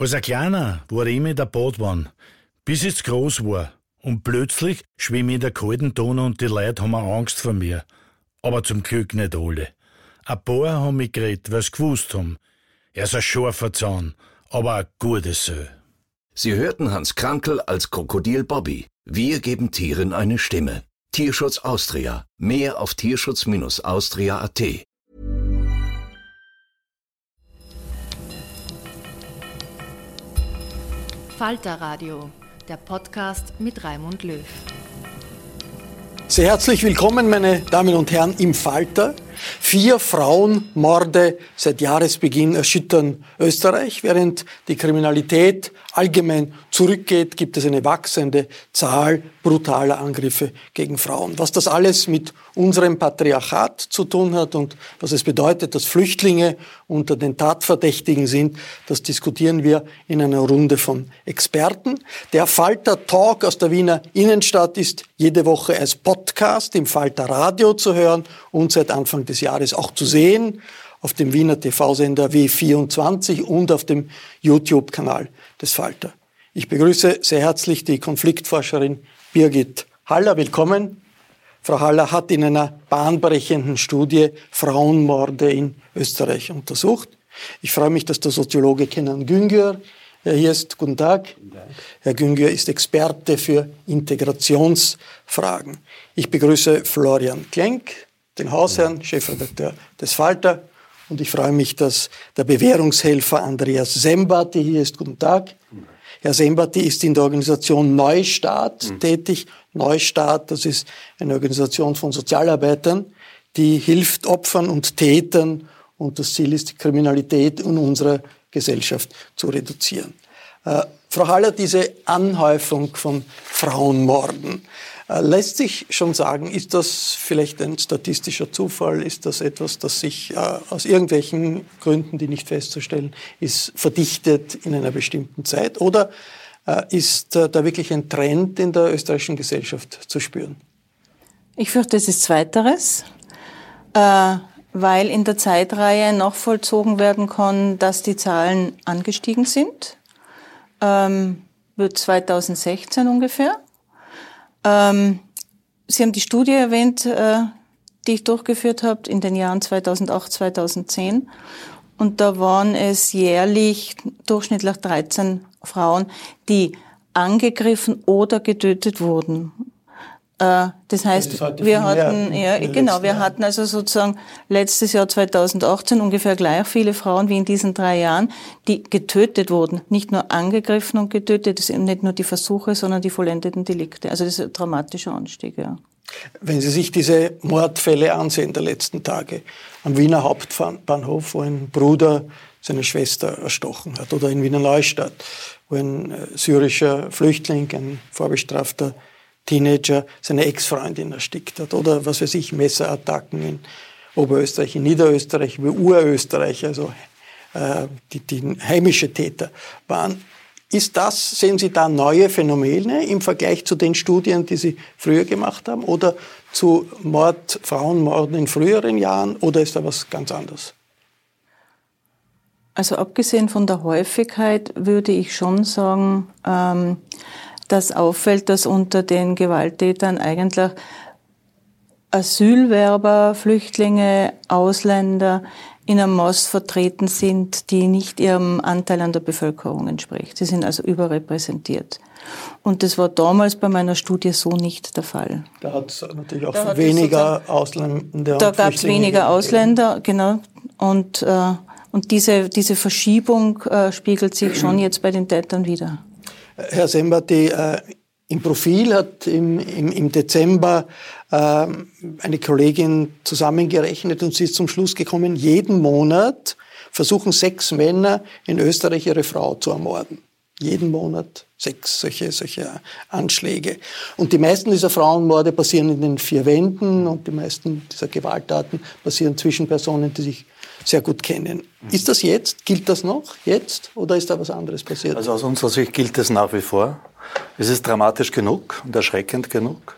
Als ein Kleiner war ich immer in der Badwanne, bis ich groß war. Und plötzlich schwimme ich in der kalten Donau und die Leute haben Angst vor mir. Aber zum Glück nicht alle. Ein paar haben mich geredet, weil sie gewusst haben. Er ist ein scharfer Zahn, aber ein gutes Sö. Sie hörten Hans Krankel als Krokodil Bobby. Wir geben Tieren eine Stimme. Tierschutz Austria. Mehr auf tierschutz-austria.at. Falter Radio, der Podcast mit Raimund Löw. Sehr herzlich willkommen, meine Damen und Herren, im Falter. Vier Frauenmorde seit Jahresbeginn erschüttern Österreich. Während die Kriminalität allgemein zurückgeht, gibt es eine wachsende Zahl brutaler Angriffe gegen Frauen. Was das alles mit unserem Patriarchat zu tun hat und was es bedeutet, dass Flüchtlinge unter den Tatverdächtigen sind, das diskutieren wir in einer Runde von Experten. Der Falter Talk aus der Wiener Innenstadt ist jede Woche als Podcast im Falter Radio zu hören und seit Anfang des Jahres auch zu sehen auf dem Wiener TV-Sender W24 und auf dem YouTube-Kanal des Falter. Ich begrüße sehr herzlich die Konfliktforscherin Birgit Haller. Willkommen. Frau Haller hat in einer bahnbrechenden Studie Frauenmorde in Österreich untersucht. Ich freue mich, dass der Soziologe Kenan Güngör hier ist. Guten Tag. Guten Tag. Herr Güngör ist Experte für Integrationsfragen. Ich begrüße Florian Klenk, den Hausherrn, Chefredakteur des Falter. Und ich freue mich, dass der Bewährungshelfer Andreas Sembati hier ist. Guten Tag. Herr Sembati ist in der Organisation Neustart mhm. tätig. Neustart, das ist eine Organisation von Sozialarbeitern, die hilft Opfern und Tätern und das Ziel ist, die Kriminalität in unserer Gesellschaft zu reduzieren. Äh, Frau Haller, diese Anhäufung von Frauenmorden, lässt sich schon sagen, ist das vielleicht ein statistischer Zufall? Ist das etwas, das sich äh, aus irgendwelchen Gründen, die nicht festzustellen ist, verdichtet in einer bestimmten Zeit? Oder äh, ist da wirklich ein Trend in der österreichischen Gesellschaft zu spüren? Ich fürchte, es ist Zweiteres, weil in der Zeitreihe nachvollzogen werden kann, dass die Zahlen angestiegen sind. Ähm, 2016 ungefähr. Ähm, Sie haben die Studie erwähnt, äh, die ich durchgeführt habe in den Jahren 2008, 2010. Und da waren es jährlich durchschnittlich 13 Frauen, die angegriffen oder getötet wurden. Äh, das heißt, das wir hatten, ja, genau, wir hatten also sozusagen letztes Jahr 2018 ungefähr gleich viele Frauen wie in diesen drei Jahren, die getötet wurden. Nicht nur angegriffen und getötet, das sind nicht nur die Versuche, sondern die vollendeten Delikte. Also das ist ein dramatischer Anstieg, ja. Wenn Sie sich diese Mordfälle ansehen der letzten Tage, am Wiener Hauptbahnhof, wo ein Bruder seine Schwester erstochen hat, oder in Wiener Neustadt, wo ein äh, syrischer Flüchtling, ein vorbestrafter Teenager seine Ex-Freundin erstickt hat oder was weiß ich, Messerattacken in Oberösterreich, in Niederösterreich, wie Urösterreich, also äh, die, die heimische Täter waren. Ist das, sehen Sie da neue Phänomene im Vergleich zu den Studien, die Sie früher gemacht haben oder zu Mord, Frauenmorden in früheren Jahren oder ist da was ganz anderes? Also abgesehen von der Häufigkeit würde ich schon sagen, ähm, dass auffällt, dass unter den Gewalttätern eigentlich Asylwerber, Flüchtlinge, Ausländer in einem Maß vertreten sind, die nicht ihrem Anteil an der Bevölkerung entspricht. Sie sind also überrepräsentiert. Und das war damals bei meiner Studie so nicht der Fall. Da hat es natürlich auch da weniger Ausländer. Da gab es weniger Ausländer, genau. Und, äh, und diese, diese Verschiebung äh, spiegelt sich schon jetzt bei den Tätern wieder. Herr Sember, die, äh, im Profil hat im, im, im Dezember äh, eine Kollegin zusammengerechnet und sie ist zum Schluss gekommen, jeden Monat versuchen sechs Männer in Österreich ihre Frau zu ermorden. Jeden Monat sechs solche, solche Anschläge. Und die meisten dieser Frauenmorde passieren in den vier Wänden und die meisten dieser Gewalttaten passieren zwischen Personen, die sich sehr gut kennen. Ist das jetzt? Gilt das noch jetzt? Oder ist da was anderes passiert? Also aus unserer Sicht gilt es nach wie vor. Es ist dramatisch genug und erschreckend genug.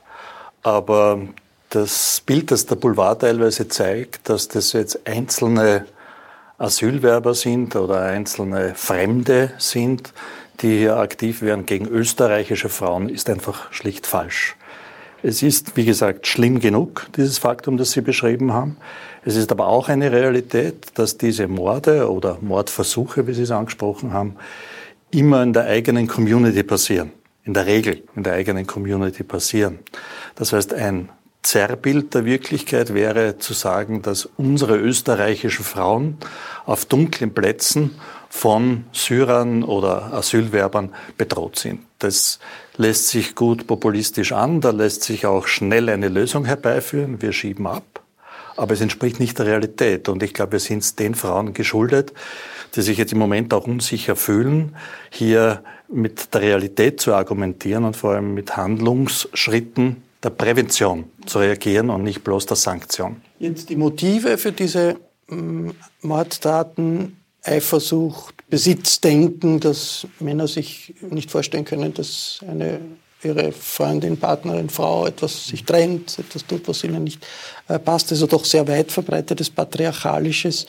Aber das Bild, das der Boulevard teilweise zeigt, dass das jetzt einzelne Asylwerber sind oder einzelne Fremde sind, die hier aktiv werden gegen österreichische Frauen, ist einfach schlicht falsch. Es ist, wie gesagt, schlimm genug, dieses Faktum, das Sie beschrieben haben. Es ist aber auch eine Realität, dass diese Morde oder Mordversuche, wie Sie es angesprochen haben, immer in der eigenen Community passieren. In der Regel in der eigenen Community passieren. Das heißt, ein Zerrbild der Wirklichkeit wäre zu sagen, dass unsere österreichischen Frauen auf dunklen Plätzen von Syrern oder Asylwerbern bedroht sind. Das lässt sich gut populistisch an, da lässt sich auch schnell eine Lösung herbeiführen. Wir schieben ab. Aber es entspricht nicht der Realität. Und ich glaube, wir sind es den Frauen geschuldet, die sich jetzt im Moment auch unsicher fühlen, hier mit der Realität zu argumentieren und vor allem mit Handlungsschritten der Prävention zu reagieren und nicht bloß der Sanktion. Jetzt die Motive für diese mm, Mordtaten, Eifersucht, Besitzdenken, dass Männer sich nicht vorstellen können, dass eine ihre Freundin, Partnerin, Frau etwas sich trennt, etwas tut, was ihnen nicht äh, passt. Also doch sehr weit verbreitetes patriarchalisches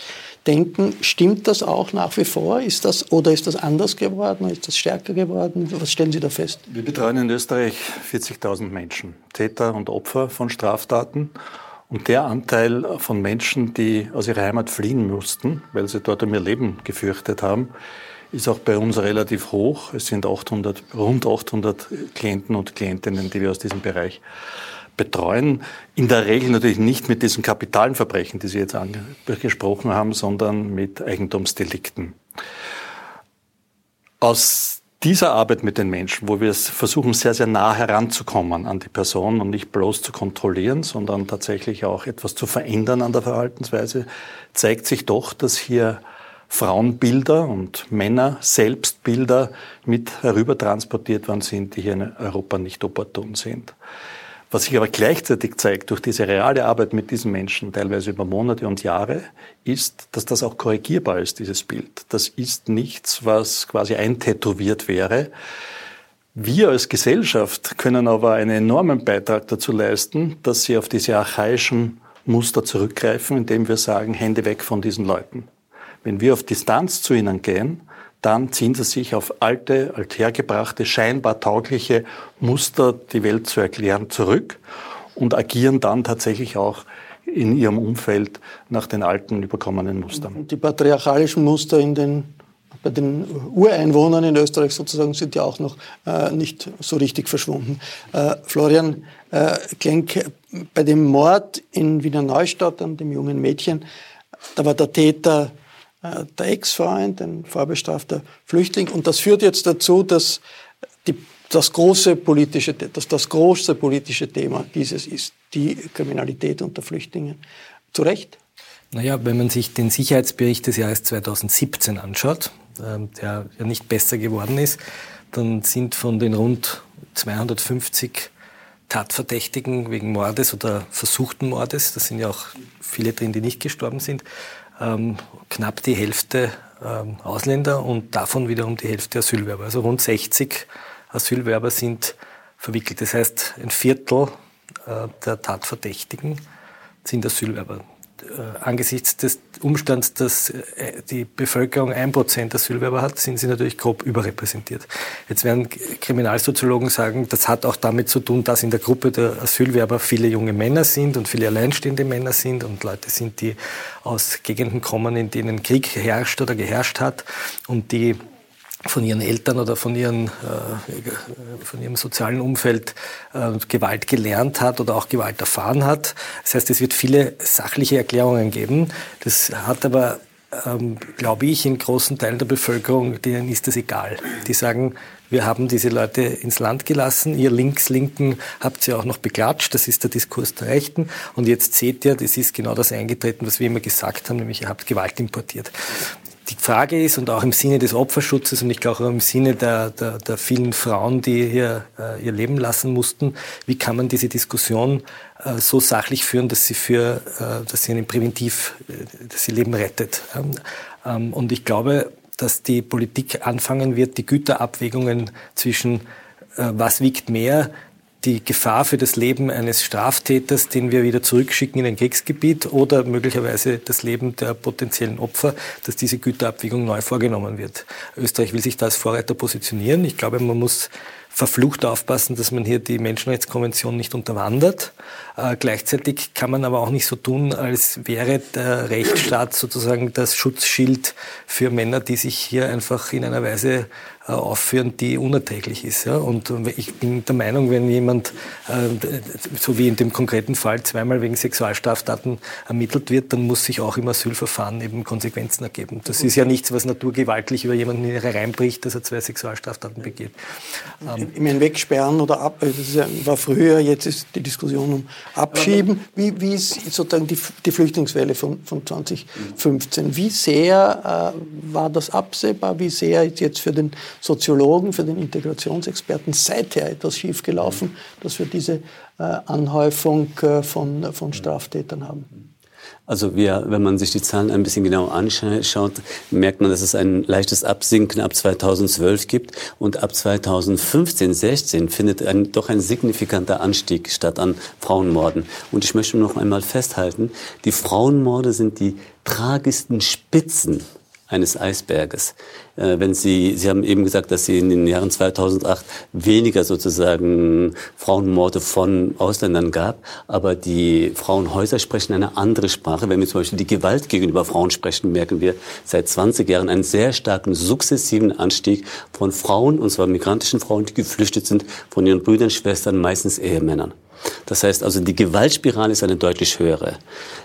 Denken. Stimmt das auch nach wie vor? Ist das, oder ist das anders geworden? Ist das stärker geworden? Was stellen Sie da fest? Wir betreuen in Österreich 40.000 Menschen, Täter und Opfer von Straftaten. Und der Anteil von Menschen, die aus ihrer Heimat fliehen mussten, weil sie dort um ihr Leben gefürchtet haben, ist auch bei uns relativ hoch. Es sind 800, rund 800 Klienten und Klientinnen, die wir aus diesem Bereich betreuen. In der Regel natürlich nicht mit diesen kapitalen Verbrechen, die Sie jetzt angesprochen haben, sondern mit Eigentumsdelikten. Aus dieser Arbeit mit den Menschen, wo wir es versuchen, sehr, sehr nah heranzukommen an die Person und nicht bloß zu kontrollieren, sondern tatsächlich auch etwas zu verändern an der Verhaltensweise, zeigt sich doch, dass hier Frauenbilder und Männer Selbstbilder mit herübertransportiert worden sind, die hier in Europa nicht opportun sind. Was sich aber gleichzeitig zeigt durch diese reale Arbeit mit diesen Menschen, teilweise über Monate und Jahre, ist, dass das auch korrigierbar ist, dieses Bild. Das ist nichts, was quasi eintätowiert wäre. Wir als Gesellschaft können aber einen enormen Beitrag dazu leisten, dass sie auf diese archaischen Muster zurückgreifen, indem wir sagen, Hände weg von diesen Leuten. Wenn wir auf Distanz zu ihnen gehen, dann ziehen sie sich auf alte, althergebrachte, scheinbar taugliche Muster, die Welt zu erklären, zurück und agieren dann tatsächlich auch in ihrem Umfeld nach den alten überkommenen Mustern. Die patriarchalischen Muster in den, bei den Ureinwohnern in Österreich sozusagen sind ja auch noch äh, nicht so richtig verschwunden. Äh, Florian äh, Klenk, bei dem Mord in Wiener Neustadt an dem jungen Mädchen, da war der Täter der Ex-Freund, ein vorbestrafter Flüchtling. Und das führt jetzt dazu, dass die, das, große politische, dass das große politische Thema dieses ist, die Kriminalität unter Flüchtlingen. Zu Recht? Naja, wenn man sich den Sicherheitsbericht des Jahres 2017 anschaut, ähm, der ja nicht besser geworden ist, dann sind von den rund 250 Tatverdächtigen wegen Mordes oder versuchten Mordes, da sind ja auch viele drin, die nicht gestorben sind, ähm, knapp die Hälfte ähm, Ausländer und davon wiederum die Hälfte Asylwerber. Also rund 60 Asylwerber sind verwickelt. Das heißt, ein Viertel äh, der Tatverdächtigen sind Asylwerber. Angesichts des Umstands, dass äh, die Bevölkerung ein Prozent Asylwerber hat, sind sie natürlich grob überrepräsentiert. Jetzt werden Kriminalsoziologen sagen, das hat auch damit zu tun, dass in der Gruppe der Asylwerber viele junge Männer sind und viele alleinstehende Männer sind und Leute sind, die aus Gegenden kommen, in denen Krieg herrscht oder geherrscht hat und die von ihren Eltern oder von, ihren, äh, von ihrem sozialen Umfeld äh, Gewalt gelernt hat oder auch Gewalt erfahren hat. Das heißt, es wird viele sachliche Erklärungen geben. Das hat aber, ähm, glaube ich, in großen Teilen der Bevölkerung, denen ist das egal. Die sagen, wir haben diese Leute ins Land gelassen. Ihr Links-Linken habt sie auch noch beklatscht. Das ist der Diskurs der Rechten. Und jetzt seht ihr, das ist genau das eingetreten, was wir immer gesagt haben, nämlich ihr habt Gewalt importiert die Frage ist, und auch im Sinne des Opferschutzes und ich glaube auch im Sinne der, der, der vielen Frauen, die hier äh, ihr Leben lassen mussten, wie kann man diese Diskussion äh, so sachlich führen, dass sie für, äh, dass sie einen Präventiv, äh, dass sie Leben rettet. Ähm, und ich glaube, dass die Politik anfangen wird, die Güterabwägungen zwischen äh, was wiegt mehr, die Gefahr für das Leben eines Straftäters, den wir wieder zurückschicken in ein Kriegsgebiet oder möglicherweise das Leben der potenziellen Opfer, dass diese Güterabwägung neu vorgenommen wird. Österreich will sich da als Vorreiter positionieren. Ich glaube, man muss verflucht aufpassen, dass man hier die Menschenrechtskonvention nicht unterwandert. Äh, gleichzeitig kann man aber auch nicht so tun, als wäre der Rechtsstaat sozusagen das Schutzschild für Männer, die sich hier einfach in einer Weise äh, aufführen, die unerträglich ist. Ja? Und ich bin der Meinung, wenn jemand, äh, so wie in dem konkreten Fall, zweimal wegen Sexualstraftaten ermittelt wird, dann muss sich auch im Asylverfahren eben Konsequenzen ergeben. Das ist ja nichts, was naturgewaltlich über jemanden reinbricht, dass er zwei Sexualstraftaten begeht. Ähm, Im Hinwegsperren oder ab, das war früher, jetzt ist die Diskussion um Abschieben. Wie, wie ist sozusagen die, die Flüchtlingswelle von, von 2015? Wie sehr äh, war das absehbar? Wie sehr ist jetzt für den Soziologen, für den Integrationsexperten seither etwas schiefgelaufen, dass wir diese äh, Anhäufung äh, von, von Straftätern haben? Also wir, wenn man sich die Zahlen ein bisschen genauer anschaut, merkt man, dass es ein leichtes Absinken ab 2012 gibt und ab 2015, 16 findet ein, doch ein signifikanter Anstieg statt an Frauenmorden. Und ich möchte noch einmal festhalten, die Frauenmorde sind die tragischsten Spitzen eines Eisberges. Äh, wenn Sie, Sie haben eben gesagt, dass Sie in den Jahren 2008 weniger sozusagen Frauenmorde von Ausländern gab, aber die Frauenhäuser sprechen eine andere Sprache. Wenn wir zum Beispiel die Gewalt gegenüber Frauen sprechen, merken wir seit 20 Jahren einen sehr starken sukzessiven Anstieg von Frauen, und zwar migrantischen Frauen, die geflüchtet sind von ihren Brüdern, Schwestern, meistens Ehemännern. Das heißt also, die Gewaltspirale ist eine deutlich höhere.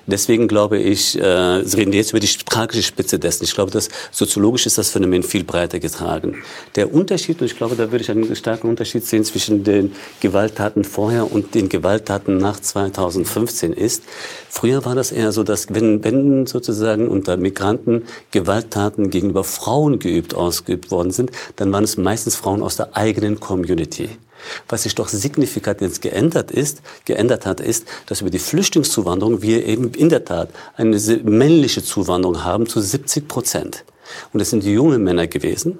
Deswegen glaube ich, äh, reden jetzt über die tragische Spitze dessen. Ich glaube, dass soziologisch ist das Phänomen viel breiter getragen. Der Unterschied, und ich glaube, da würde ich einen starken Unterschied sehen zwischen den Gewalttaten vorher und den Gewalttaten nach 2015 ist, früher war das eher so, dass wenn, wenn sozusagen unter Migranten Gewalttaten gegenüber Frauen geübt, ausgeübt worden sind, dann waren es meistens Frauen aus der eigenen Community. Was sich doch signifikant jetzt geändert ist, geändert hat, ist, dass über die Flüchtlingszuwanderung wir eben in der Tat eine männliche Zuwanderung haben zu 70 Prozent. Und das sind junge Männer gewesen.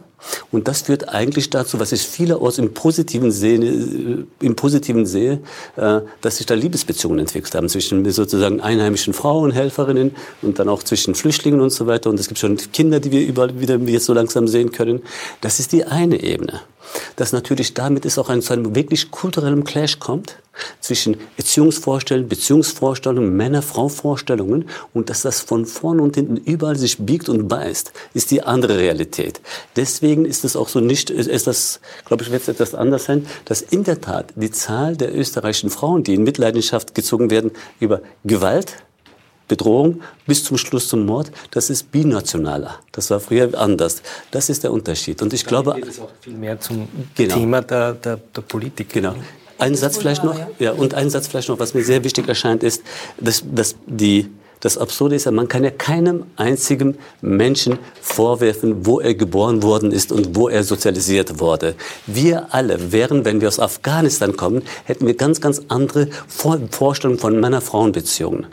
Und das führt eigentlich dazu, was ich vielerorts im Positiven sehe, äh, im Positiven sehe, äh, dass sich da Liebesbeziehungen entwickelt haben zwischen sozusagen einheimischen Frauen, Helferinnen und dann auch zwischen Flüchtlingen und so weiter. Und es gibt schon Kinder, die wir überall wieder jetzt so langsam sehen können. Das ist die eine Ebene dass natürlich damit es auch zu einem wirklich kulturellen Clash kommt zwischen Erziehungsvorstellungen, Beziehungsvorstellungen, Männer-Frau-Vorstellungen und dass das von vorn und hinten überall sich biegt und beißt, ist die andere Realität. Deswegen ist es auch so nicht, ist das, glaube ich, wird es etwas anders sein, dass in der Tat die Zahl der österreichischen Frauen, die in Mitleidenschaft gezogen werden über Gewalt, Bedrohung bis zum Schluss zum Mord, das ist binationaler. Das war früher anders. Das ist der Unterschied. Und ich Damit glaube. Geht es auch viel mehr zum genau. Thema der, der, der Politik. Genau. Ein Satz vielleicht noch, ja, und ein Satz vielleicht noch, was mir sehr wichtig erscheint, ist, dass, dass die, das Absurde ist ja, man kann ja keinem einzigen Menschen vorwerfen, wo er geboren worden ist und wo er sozialisiert wurde. Wir alle wären, wenn wir aus Afghanistan kommen, hätten wir ganz, ganz andere Vorstellungen von Männer-Frauen-Beziehungen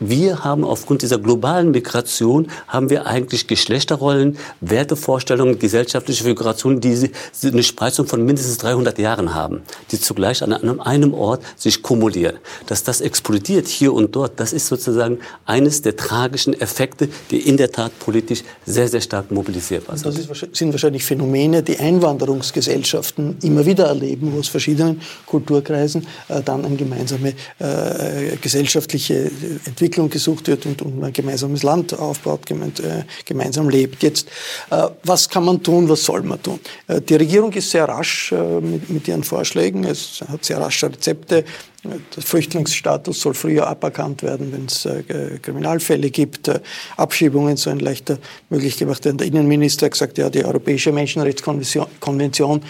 wir haben aufgrund dieser globalen Migration, haben wir eigentlich Geschlechterrollen, Wertevorstellungen, gesellschaftliche Figurationen, die eine Spreizung von mindestens 300 Jahren haben, die zugleich an einem Ort sich kumulieren. Dass das explodiert hier und dort, das ist sozusagen eines der tragischen Effekte, die in der Tat politisch sehr, sehr stark mobilisierbar sind. Das sind wahrscheinlich Phänomene, die Einwanderungsgesellschaften immer wieder erleben, wo aus verschiedenen Kulturkreisen äh, dann eine gemeinsame äh, gesellschaftliche Entwicklung gesucht wird und, und ein gemeinsames Land aufbaut, gemein, äh, gemeinsam lebt. Jetzt, äh, was kann man tun, was soll man tun? Äh, die Regierung ist sehr rasch äh, mit, mit ihren Vorschlägen, es hat sehr rasche Rezepte. Der Flüchtlingsstatus soll früher aberkannt werden, wenn es äh, Kriminalfälle gibt. Äh, Abschiebungen sollen leichter möglich gemacht werden. Der Innenminister hat gesagt, ja, die Europäische Menschenrechtskonvention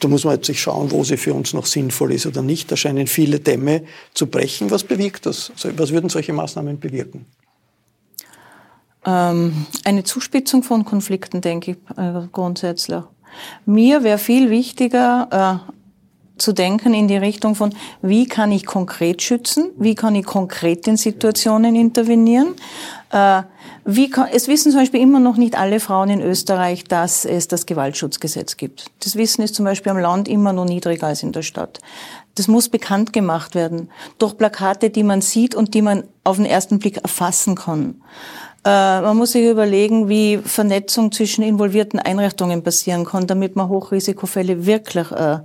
da muss man jetzt sich schauen, wo sie für uns noch sinnvoll ist oder nicht. Da scheinen viele Dämme zu brechen. Was bewirkt das? Also, was würden solche Maßnahmen bewirken? Ähm, eine Zuspitzung von Konflikten, denke ich, äh, grundsätzlich. Mir wäre viel wichtiger, äh, zu denken in die Richtung von, wie kann ich konkret schützen, wie kann ich konkret in Situationen intervenieren. Äh, wie kann, es wissen zum Beispiel immer noch nicht alle Frauen in Österreich, dass es das Gewaltschutzgesetz gibt. Das Wissen ist zum Beispiel am Land immer noch niedriger als in der Stadt. Das muss bekannt gemacht werden durch Plakate, die man sieht und die man auf den ersten Blick erfassen kann. Äh, man muss sich überlegen, wie Vernetzung zwischen involvierten Einrichtungen passieren kann, damit man Hochrisikofälle wirklich äh,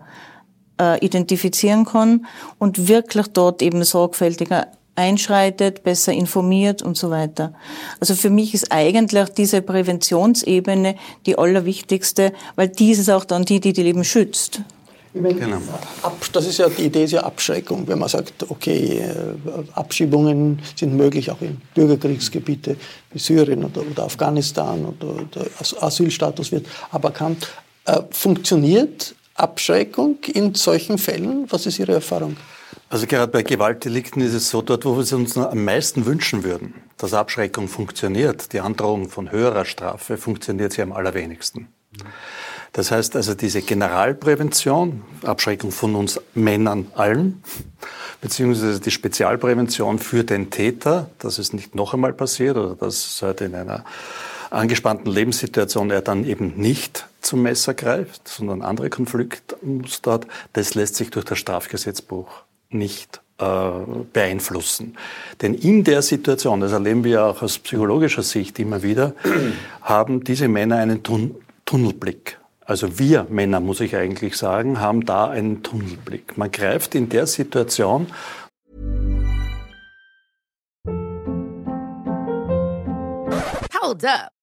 äh, identifizieren kann und wirklich dort eben sorgfältiger einschreitet, besser informiert und so weiter. Also für mich ist eigentlich diese Präventionsebene die allerwichtigste, weil die ist auch dann die, die die Leben schützt. Genau. Das ist ja die Idee ist ja Abschreckung, wenn man sagt, okay, äh, Abschiebungen sind möglich auch in Bürgerkriegsgebiete wie Syrien oder, oder Afghanistan oder der Asylstatus wird aberkannt. Äh, funktioniert Abschreckung in solchen Fällen? Was ist Ihre Erfahrung? Also gerade bei Gewaltdelikten ist es so, dort, wo wir es uns am meisten wünschen würden, dass Abschreckung funktioniert, die Androhung von höherer Strafe, funktioniert sie am allerwenigsten. Das heißt also diese Generalprävention, Abschreckung von uns Männern allen, beziehungsweise die Spezialprävention für den Täter, dass es nicht noch einmal passiert oder dass halt in einer angespannten Lebenssituation er dann eben nicht zum Messer greift, sondern andere Konfliktmuster hat, das lässt sich durch das Strafgesetzbuch nicht äh, beeinflussen. Denn in der Situation, das erleben wir auch aus psychologischer Sicht immer wieder, haben diese Männer einen Tun Tunnelblick. Also wir Männer, muss ich eigentlich sagen, haben da einen Tunnelblick. Man greift in der Situation Hold up.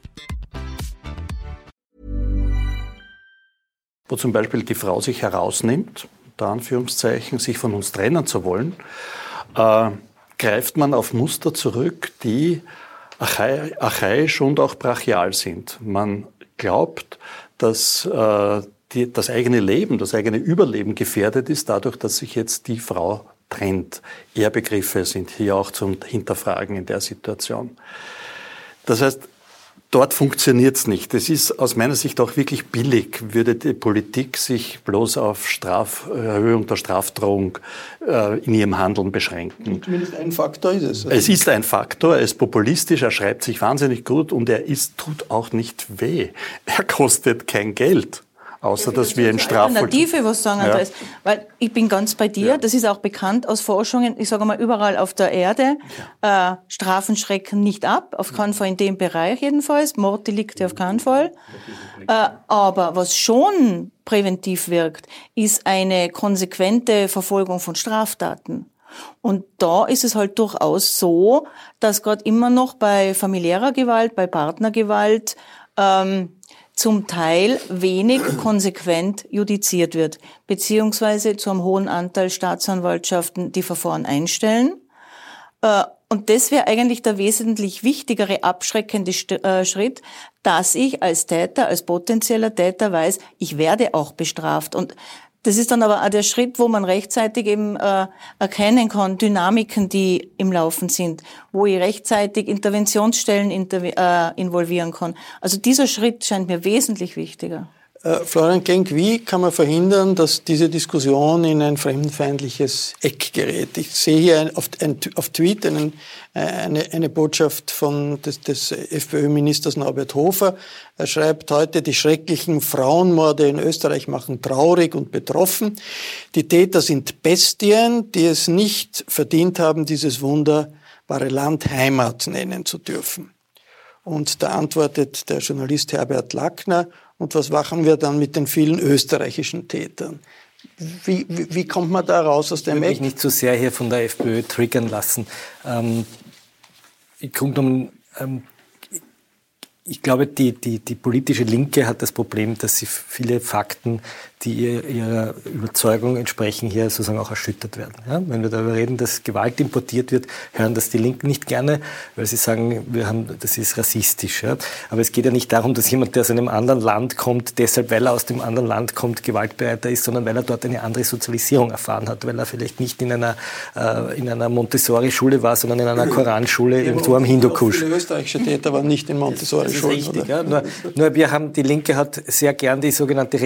wo zum Beispiel die Frau sich herausnimmt, unter Anführungszeichen, sich von uns trennen zu wollen, äh, greift man auf Muster zurück, die archaisch und auch brachial sind. Man glaubt, dass äh, die, das eigene Leben, das eigene Überleben gefährdet ist, dadurch, dass sich jetzt die Frau trennt. Ehrbegriffe sind hier auch zum Hinterfragen in der Situation. Das heißt, Dort funktioniert es nicht. Es ist aus meiner Sicht auch wirklich billig, würde die Politik sich bloß auf Straf, Erhöhung der Strafdrohung äh, in ihrem Handeln beschränken. Zumindest ein Faktor ist es. Es ist ein Faktor, er ist populistisch, er schreibt sich wahnsinnig gut und er ist, tut auch nicht weh. Er kostet kein Geld. Außer, dass wir in Strafvollzug... Alternative, was sagen ja. ist. Weil ich bin ganz bei dir, ja. das ist auch bekannt aus Forschungen, ich sage mal überall auf der Erde, ja. äh, Strafen schrecken nicht ab, auf keinen Fall in dem Bereich jedenfalls, Morddelikte auf keinen Fall. Äh, aber was schon präventiv wirkt, ist eine konsequente Verfolgung von Straftaten. Und da ist es halt durchaus so, dass gerade immer noch bei familiärer Gewalt, bei Partnergewalt, ähm, zum Teil wenig konsequent judiziert wird, beziehungsweise zu einem hohen Anteil Staatsanwaltschaften die Verfahren einstellen. Äh, und das wäre eigentlich der wesentlich wichtigere abschreckende äh, Schritt, dass ich als Täter, als potenzieller Täter weiß, ich werde auch bestraft. Und das ist dann aber auch der Schritt, wo man rechtzeitig eben äh, erkennen kann, Dynamiken, die im Laufen sind, wo ich rechtzeitig Interventionsstellen äh, involvieren kann. Also dieser Schritt scheint mir wesentlich wichtiger. Äh, Florian Klenk, wie kann man verhindern, dass diese Diskussion in ein fremdenfeindliches Eck gerät? Ich sehe hier auf, auf, Tweet einen, äh, eine, eine, Botschaft von, des, des FPÖ-Ministers Norbert Hofer. Er schreibt heute, die schrecklichen Frauenmorde in Österreich machen traurig und betroffen. Die Täter sind Bestien, die es nicht verdient haben, dieses wunderbare Land Heimat nennen zu dürfen. Und da antwortet der Journalist Herbert Lackner, und was machen wir dann mit den vielen österreichischen Tätern? Wie, wie, wie kommt man da raus aus dem Ich will mich nicht zu so sehr hier von der FPÖ triggern lassen. Ähm, Im Grunde genommen ähm, ich glaube, die, die, die politische Linke hat das Problem, dass sie viele Fakten, die ihr, ihrer Überzeugung entsprechen, hier sozusagen auch erschüttert werden. Ja? Wenn wir darüber reden, dass Gewalt importiert wird, hören das die Linken nicht gerne, weil sie sagen, wir haben, das ist rassistisch. Ja? Aber es geht ja nicht darum, dass jemand, der aus einem anderen Land kommt, deshalb, weil er aus dem anderen Land kommt, gewaltbereiter ist, sondern weil er dort eine andere Sozialisierung erfahren hat, weil er vielleicht nicht in einer, äh, in einer Montessori-Schule war, sondern in einer Koranschule irgendwo am Hindukusch. Viele österreichische Täter waren nicht in Montessori ist richtig. Ja. Nur, nur, wir haben, die Linke hat sehr gern die sogenannte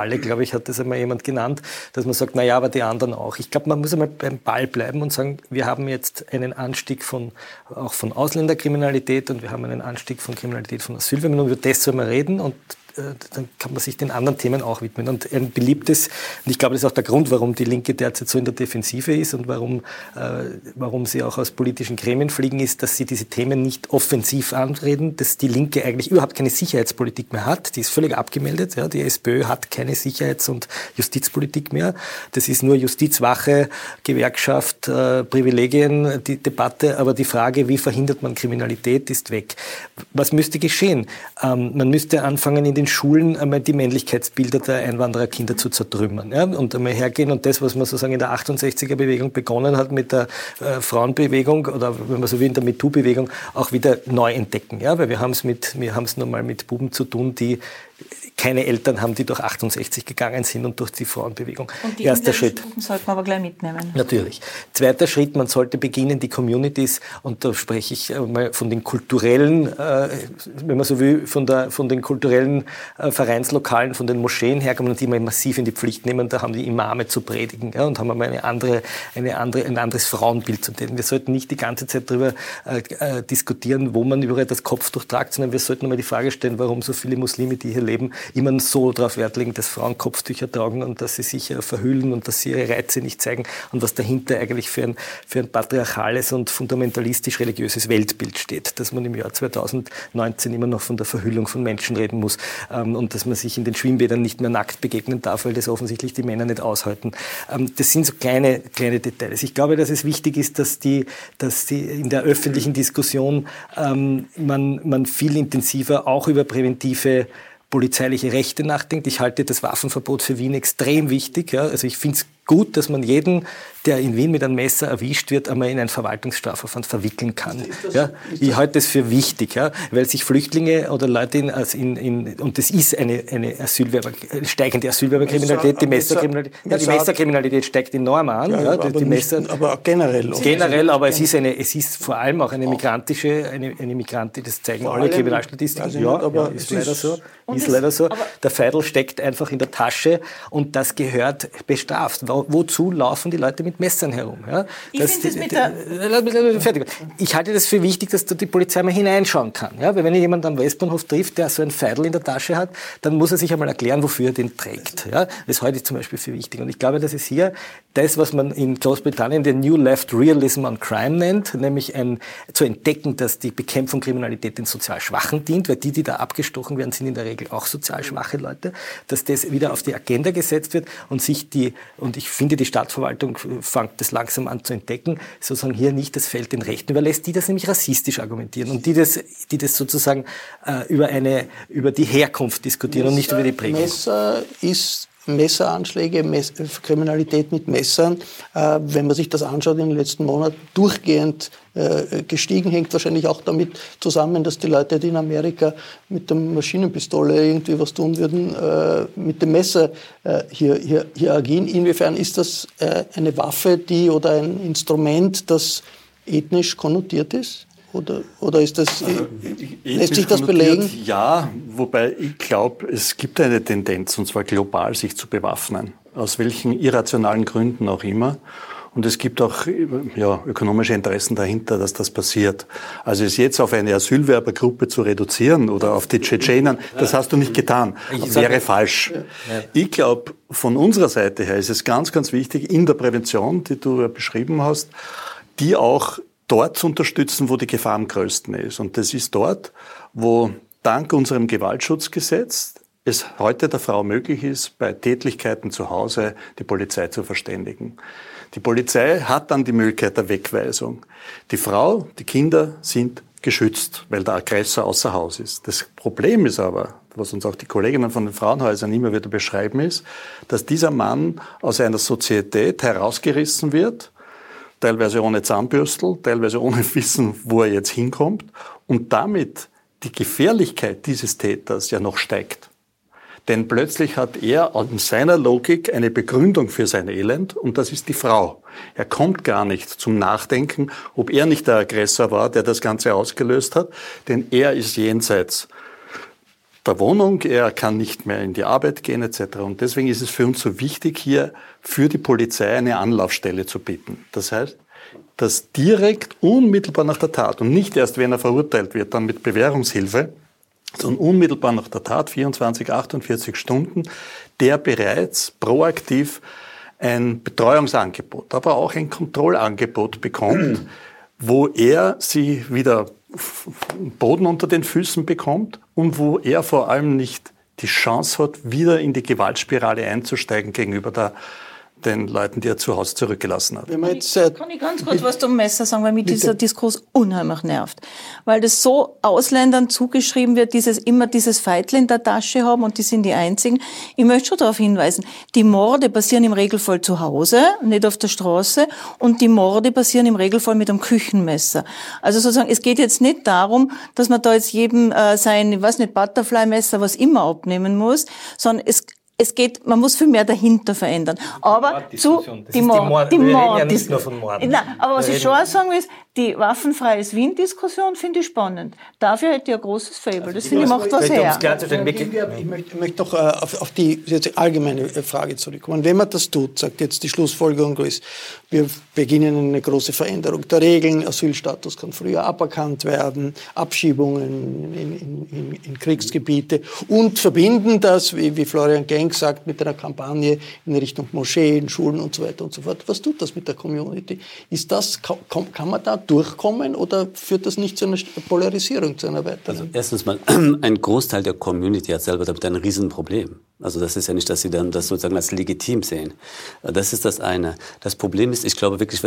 Relativierungsfalle, glaube ich, hat das einmal jemand genannt, dass man sagt, na ja, aber die anderen auch. Ich glaube, man muss einmal beim Ball bleiben und sagen, wir haben jetzt einen Anstieg von, auch von Ausländerkriminalität und wir haben einen Anstieg von Kriminalität von Asylbewerbern und über das soll man reden und dann kann man sich den anderen Themen auch widmen. Und ein beliebtes, und ich glaube, das ist auch der Grund, warum die Linke derzeit so in der Defensive ist und warum, äh, warum sie auch aus politischen Gremien fliegen, ist, dass sie diese Themen nicht offensiv anreden, dass die Linke eigentlich überhaupt keine Sicherheitspolitik mehr hat. Die ist völlig abgemeldet. Ja. Die SPÖ hat keine Sicherheits- und Justizpolitik mehr. Das ist nur Justizwache, Gewerkschaft, äh, Privilegien, die Debatte. Aber die Frage, wie verhindert man Kriminalität, ist weg. Was müsste geschehen? Ähm, man müsste anfangen, in den Schulen einmal die Männlichkeitsbilder der Einwandererkinder zu zertrümmern. Ja? Und einmal hergehen und das, was man sozusagen in der 68er-Bewegung begonnen hat mit der äh, Frauenbewegung oder wenn man so will in der MeToo-Bewegung auch wieder neu entdecken. Ja? Weil wir haben es mit, wir haben es nun mit Buben zu tun, die keine Eltern haben, die durch 68 gegangen sind und durch die Frauenbewegung. Und die Erster Schritt. sollten wir aber gleich mitnehmen. Natürlich. Zweiter Schritt, man sollte beginnen, die Communities, und da spreche ich mal von den kulturellen, äh, wenn man so will, von, der, von den kulturellen äh, Vereinslokalen, von den Moscheen herkommen, die man massiv in die Pflicht nehmen, da haben die Imame zu predigen ja, und haben einmal eine andere, eine andere, ein anderes Frauenbild zu denen. Wir sollten nicht die ganze Zeit darüber äh, diskutieren, wo man überall das Kopftuch tragt, sondern wir sollten einmal die Frage stellen, warum so viele Muslime, die hier leben, immer so darauf Wert legen, dass Frauen Kopftücher tragen und dass sie sich äh, verhüllen und dass sie ihre Reize nicht zeigen und was dahinter eigentlich für ein, für ein patriarchales und fundamentalistisch religiöses Weltbild steht. Dass man im Jahr 2019 immer noch von der Verhüllung von Menschen reden muss ähm, und dass man sich in den Schwimmbädern nicht mehr nackt begegnen darf, weil das offensichtlich die Männer nicht aushalten. Ähm, das sind so kleine, kleine Details. Ich glaube, dass es wichtig ist, dass die, dass die in der öffentlichen Diskussion ähm, man, man viel intensiver auch über präventive polizeiliche Rechte nachdenkt. Ich halte das Waffenverbot für Wien extrem wichtig. Ja. Also ich finde es gut, dass man jeden, der in Wien mit einem Messer erwischt wird, einmal in ein Verwaltungsstrafverfahren verwickeln kann. Das, ja, ich halte das für wichtig, ja, weil sich Flüchtlinge oder Leute in, also in, in und das ist eine, eine Asylwerber, steigende Asylwerberkriminalität, die Messerkriminalität, ja, die Messerkriminalität steigt enorm an. Ja, ja, aber, die Messer, nicht, aber generell. Generell, aber es ist, eine, es ist vor allem auch eine migrantische, eine, eine Migrantin, das zeigen vor alle Kriminalstatistiken. Ja, aber ja, ist leider so. Ist leider so. Der Feidel steckt einfach in der Tasche und das gehört bestraft. Warum wozu laufen die Leute mit Messern herum? Ja? Ich, das, das mit der fertig. ich halte das für wichtig, dass da die Polizei mal hineinschauen kann. Ja? Weil wenn jemand am Westbahnhof trifft, der so ein Feidel in der Tasche hat, dann muss er sich einmal erklären, wofür er den trägt. Ja? Das halte ich zum Beispiel für wichtig. Und ich glaube, dass es hier das, was man in Großbritannien den New Left Realism on Crime nennt, nämlich ein, zu entdecken, dass die Bekämpfung Kriminalität den sozial Schwachen dient, weil die, die da abgestochen werden, sind in der Regel auch sozial schwache Leute, dass das wieder auf die Agenda gesetzt wird und sich die, und ich finde, die Stadtverwaltung fängt das langsam an zu entdecken, sozusagen hier nicht das Feld den Rechten überlässt, die das nämlich rassistisch argumentieren und die das, die das sozusagen äh, über eine, über die Herkunft diskutieren Messer, und nicht über die Prägung. Messer ist Messeranschläge, Mess Kriminalität mit Messern, äh, wenn man sich das anschaut, in den letzten Monaten durchgehend äh, gestiegen, hängt wahrscheinlich auch damit zusammen, dass die Leute, die in Amerika mit der Maschinenpistole irgendwie was tun würden, äh, mit dem Messer äh, hier, hier, hier agieren. Inwiefern ist das äh, eine Waffe, die oder ein Instrument, das ethnisch konnotiert ist? Oder, oder ist das, also, lässt sich das belegen? Ja, wobei ich glaube, es gibt eine Tendenz, und zwar global, sich zu bewaffnen. Aus welchen irrationalen Gründen auch immer. Und es gibt auch ja, ökonomische Interessen dahinter, dass das passiert. Also es jetzt auf eine Asylwerbergruppe zu reduzieren oder auf die Tschetschenen, das hast du nicht getan. Das wäre falsch. Ich glaube, von unserer Seite her ist es ganz, ganz wichtig, in der Prävention, die du beschrieben hast, die auch dort zu unterstützen, wo die Gefahr am größten ist. Und das ist dort, wo dank unserem Gewaltschutzgesetz es heute der Frau möglich ist, bei Tätlichkeiten zu Hause die Polizei zu verständigen. Die Polizei hat dann die Möglichkeit der Wegweisung. Die Frau, die Kinder sind geschützt, weil der Aggressor außer Haus ist. Das Problem ist aber, was uns auch die Kolleginnen von den Frauenhäusern immer wieder beschreiben, ist, dass dieser Mann aus einer Sozietät herausgerissen wird, teilweise ohne Zahnbürstel, teilweise ohne Wissen, wo er jetzt hinkommt und damit die Gefährlichkeit dieses Täters ja noch steigt. Denn plötzlich hat er in seiner Logik eine Begründung für sein Elend und das ist die Frau. Er kommt gar nicht zum Nachdenken, ob er nicht der Aggressor war, der das Ganze ausgelöst hat, denn er ist jenseits der Wohnung, er kann nicht mehr in die Arbeit gehen etc. Und deswegen ist es für uns so wichtig, hier für die Polizei eine Anlaufstelle zu bieten. Das heißt, dass direkt unmittelbar nach der Tat und nicht erst, wenn er verurteilt wird, dann mit Bewährungshilfe, sondern unmittelbar nach der Tat, 24, 48 Stunden, der bereits proaktiv ein Betreuungsangebot, aber auch ein Kontrollangebot bekommt, wo er sie wieder Boden unter den Füßen bekommt und wo er vor allem nicht die Chance hat, wieder in die Gewaltspirale einzusteigen gegenüber der den Leuten, die er zu Hause zurückgelassen hat. Kann ich, kann ich ganz kurz was zum Messer sagen, weil mich bitte. dieser Diskurs unheimlich nervt. Weil das so Ausländern zugeschrieben wird, dieses immer dieses Feitel in der Tasche haben und die sind die einzigen. Ich möchte schon darauf hinweisen, die Morde passieren im Regelfall zu Hause, nicht auf der Straße und die Morde passieren im Regelfall mit einem Küchenmesser. Also sozusagen, es geht jetzt nicht darum, dass man da jetzt jedem äh, sein, ich weiß nicht, Butterfly-Messer, was immer abnehmen muss, sondern es es geht, man muss viel mehr dahinter verändern. Aber zu, die Mord, die Mord, ja nicht nur von Morden. Nein, aber was ich schon sagen will, ist, die waffenfreies Wien-Diskussion finde ich spannend. Dafür hätte ich ein großes Fable. Also das finde ich macht was her. Ich möchte, ich möchte doch äh, auf, auf die jetzt allgemeine Frage zurückkommen. Wenn man das tut, sagt jetzt die Schlussfolgerung ist, wir beginnen eine große Veränderung der Regeln, Asylstatus kann früher aberkannt werden, Abschiebungen in, in, in, in Kriegsgebiete und verbinden das, wie, wie Florian Genk gesagt, mit einer Kampagne in Richtung Moscheen, Schulen und so weiter und so fort. Was tut das mit der Community? Ist das, kann, man da durchkommen oder führt das nicht zu einer Polarisierung, zu einer weiteren? Also erstens mal, ein Großteil der Community hat selber damit ein Riesenproblem. Also das ist ja nicht, dass sie dann das sozusagen als legitim sehen. Das ist das eine. Das Problem ist, ich glaube wirklich,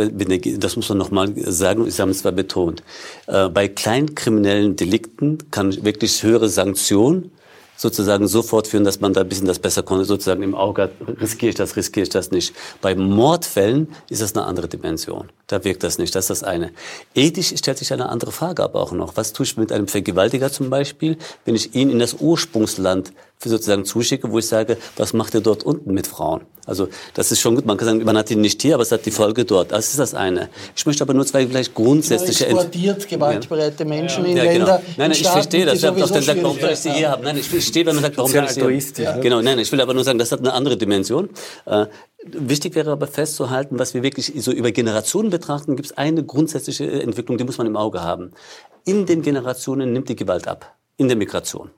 das muss man nochmal sagen, ich habe es zwar betont, äh, bei kleinkriminellen Delikten kann wirklich höhere Sanktionen sozusagen so fortführen, dass man da ein bisschen das besser sozusagen im Auge hat, riskiere ich das, riskiere ich das nicht. Bei Mordfällen ist das eine andere Dimension. Da wirkt das nicht. Das ist das eine. Ethisch stellt sich eine andere Frage aber auch noch. Was tue ich mit einem Vergewaltiger zum Beispiel, wenn ich ihn in das Ursprungsland sozusagen zuschicke, wo ich sage, was macht er dort unten mit Frauen? Also das ist schon gut. Man kann sagen, man hat ihn nicht hier, aber es hat die Folge dort. Das ist das eine. Ich möchte aber nur zwei vielleicht grundsätzliche... Man exportiert gewaltbereite Menschen ja. in ja, genau. Länder... Nein, nein, ich verstehe das. Auf den sagt, warum soll ich sie hier haben? Nein, ich verstehe, wenn man sagt, warum soll ich sie hier haben? Genau, nein, ich will aber nur sagen, das hat eine andere Dimension. Äh, Wichtig wäre aber festzuhalten, was wir wirklich so über Generationen betrachten, gibt es eine grundsätzliche Entwicklung, die muss man im Auge haben. In den Generationen nimmt die Gewalt ab, in der Migration.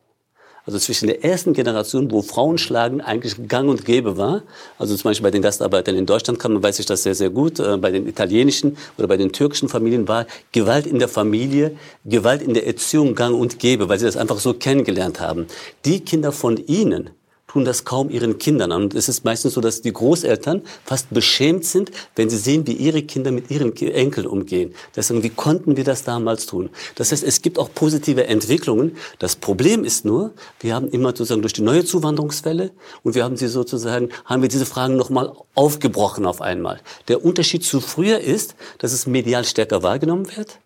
Also zwischen der ersten Generation, wo Frauenschlagen eigentlich gang und gäbe war, also zum Beispiel bei den Gastarbeitern in Deutschland kann man, weiß ich das sehr, sehr gut, äh, bei den italienischen oder bei den türkischen Familien war Gewalt in der Familie, Gewalt in der Erziehung gang und gäbe, weil sie das einfach so kennengelernt haben. Die Kinder von ihnen, tun das kaum ihren Kindern an. Und es ist meistens so, dass die Großeltern fast beschämt sind, wenn sie sehen, wie ihre Kinder mit ihren Enkeln umgehen. Deswegen, wie konnten wir das damals tun? Das heißt, es gibt auch positive Entwicklungen. Das Problem ist nur, wir haben immer sozusagen durch die neue Zuwanderungswelle und wir haben sie sozusagen, haben wir diese Fragen nochmal aufgebrochen auf einmal. Der Unterschied zu früher ist, dass es medial stärker wahrgenommen wird.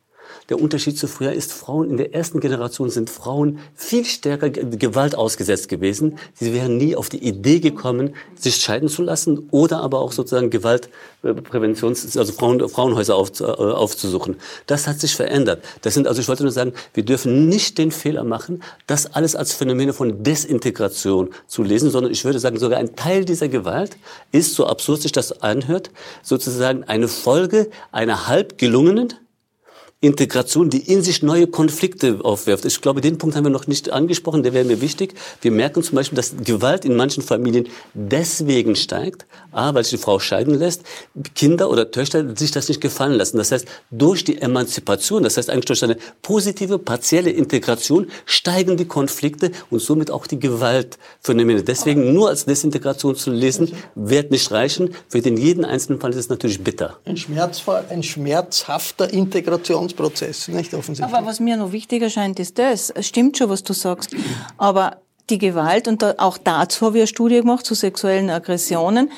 Der Unterschied zu früher ist, Frauen in der ersten Generation sind Frauen viel stärker Gewalt ausgesetzt gewesen. Sie wären nie auf die Idee gekommen, sich scheiden zu lassen oder aber auch sozusagen Gewaltpräventions, also Frauen, Frauenhäuser auf, äh, aufzusuchen. Das hat sich verändert. Das sind, also ich wollte nur sagen, wir dürfen nicht den Fehler machen, das alles als Phänomene von Desintegration zu lesen, sondern ich würde sagen, sogar ein Teil dieser Gewalt ist, so absurd sich das anhört, sozusagen eine Folge einer halb gelungenen, Integration, die in sich neue Konflikte aufwirft. Ich glaube, den Punkt haben wir noch nicht angesprochen, der wäre mir wichtig. Wir merken zum Beispiel, dass Gewalt in manchen Familien deswegen steigt, a, weil sich die Frau scheiden lässt, Kinder oder Töchter sich das nicht gefallen lassen. Das heißt, durch die Emanzipation, das heißt eigentlich durch eine positive, partielle Integration steigen die Konflikte und somit auch die Gewaltphänomene. Deswegen nur als Desintegration zu lesen, wird nicht reichen. Für den jeden einzelnen Fall ist es natürlich bitter. Ein, ein schmerzhafter Integrations Integrationsprozess, nicht offensichtlich. Aber was mir noch wichtiger scheint, ist das. Es stimmt schon, was du sagst. Aber die Gewalt, und auch dazu habe ich eine Studie gemacht zu sexuellen Aggressionen,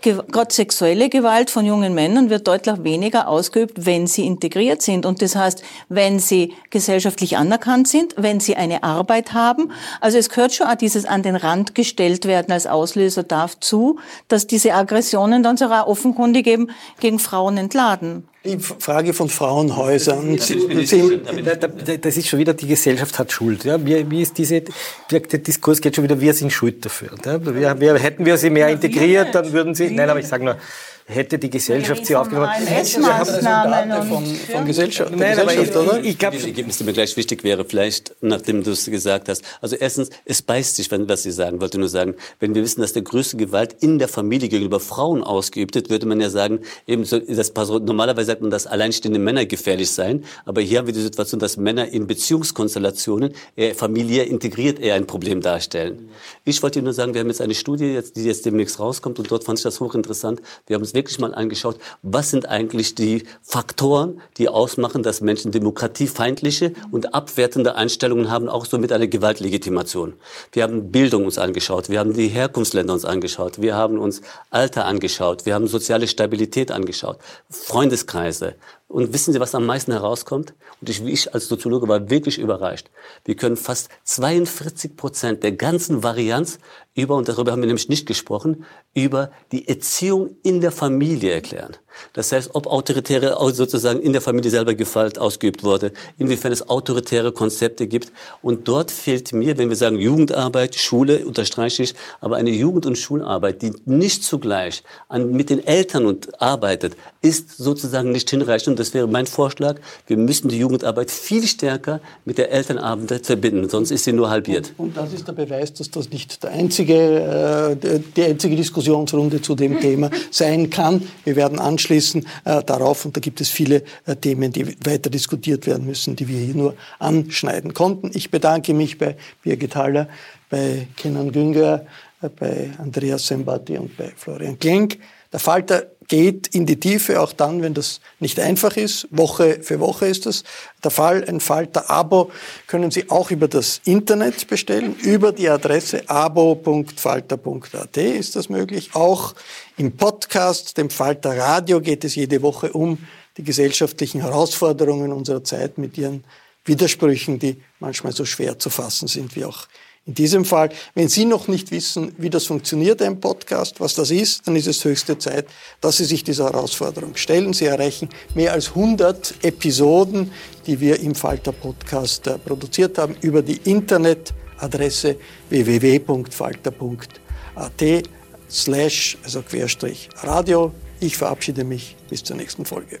gerade sexuelle Gewalt von jungen Männern wird deutlich weniger ausgeübt, wenn sie integriert sind. Und das heißt, wenn sie gesellschaftlich anerkannt sind, wenn sie eine Arbeit haben. Also es gehört schon auch dieses an den Rand gestellt werden als Auslöser darf zu, dass diese Aggressionen dann sogar offenkundig eben gegen Frauen entladen. Die Frage von Frauenhäusern. Das ist schon wieder, die Gesellschaft hat Schuld. Ja, wie, wie ist diese, der Diskurs geht schon wieder, wir sind schuld dafür. Ja, wir, wir, hätten wir sie mehr integriert, dann würden sie, nein, aber ich sage nur, hätte die Gesellschaft sie aufgenommen. Maßnahmen von, von Gesellschaft, Nein, Gesellschaft aber ich, ich glaube, das Ergebnis, mir gleich wichtig wäre, vielleicht, nachdem du es gesagt hast. Also erstens, es beißt sich, wenn, was Sie sagen, wollte nur sagen, wenn wir wissen, dass der größte Gewalt in der Familie gegenüber Frauen ausgeübt wird, würde man ja sagen, eben so, das, normalerweise sagt man, dass alleinstehende Männer gefährlich seien, aber hier haben wir die Situation, dass Männer in Beziehungskonstellationen eher familiär integriert eher ein Problem darstellen. Ich wollte nur sagen, wir haben jetzt eine Studie, die jetzt demnächst rauskommt und dort fand ich das hochinteressant. Wir haben uns wirklich mal angeschaut, was sind eigentlich die Faktoren, die ausmachen, dass Menschen demokratiefeindliche und abwertende Einstellungen haben, auch so mit einer Gewaltlegitimation. Wir haben Bildung uns angeschaut, wir haben die Herkunftsländer uns angeschaut, wir haben uns Alter angeschaut, wir haben soziale Stabilität angeschaut, Freundeskreise, und wissen Sie, was am meisten herauskommt? Und ich, ich als Soziologe war wirklich überrascht. Wir können fast 42 Prozent der ganzen Varianz über, und darüber haben wir nämlich nicht gesprochen, über die Erziehung in der Familie erklären. Das heißt, ob autoritäre sozusagen in der Familie selber Gewalt ausgeübt wurde, inwiefern es autoritäre Konzepte gibt. Und dort fehlt mir, wenn wir sagen Jugendarbeit, Schule, unterstreiche ich, aber eine Jugend- und Schularbeit, die nicht zugleich an, mit den Eltern und arbeitet, ist sozusagen nicht hinreichend. Und das wäre mein Vorschlag. Wir müssen die Jugendarbeit viel stärker mit der Elternarbeit verbinden, sonst ist sie nur halbiert. Und, und das ist der Beweis, dass das nicht der einzige, äh, die einzige Diskussionsrunde zu dem Thema sein kann. Wir werden anschließend anschließen äh, darauf. Und da gibt es viele äh, Themen, die weiter diskutiert werden müssen, die wir hier nur anschneiden konnten. Ich bedanke mich bei Birgit Haller, bei Kenan Günger, äh, bei Andreas Sembati und bei Florian Klenk. Der Falter geht in die Tiefe, auch dann, wenn das nicht einfach ist. Woche für Woche ist das der Fall. Ein Falter-Abo können Sie auch über das Internet bestellen. Über die Adresse abo.falter.at ist das möglich. Auch im Podcast, dem Falter Radio, geht es jede Woche um die gesellschaftlichen Herausforderungen unserer Zeit mit ihren Widersprüchen, die manchmal so schwer zu fassen sind wie auch in diesem Fall, wenn Sie noch nicht wissen, wie das funktioniert, ein Podcast, was das ist, dann ist es höchste Zeit, dass Sie sich dieser Herausforderung stellen. Sie erreichen mehr als 100 Episoden, die wir im Falter Podcast äh, produziert haben, über die Internetadresse www.falter.at slash, also Querstrich Radio. Ich verabschiede mich bis zur nächsten Folge.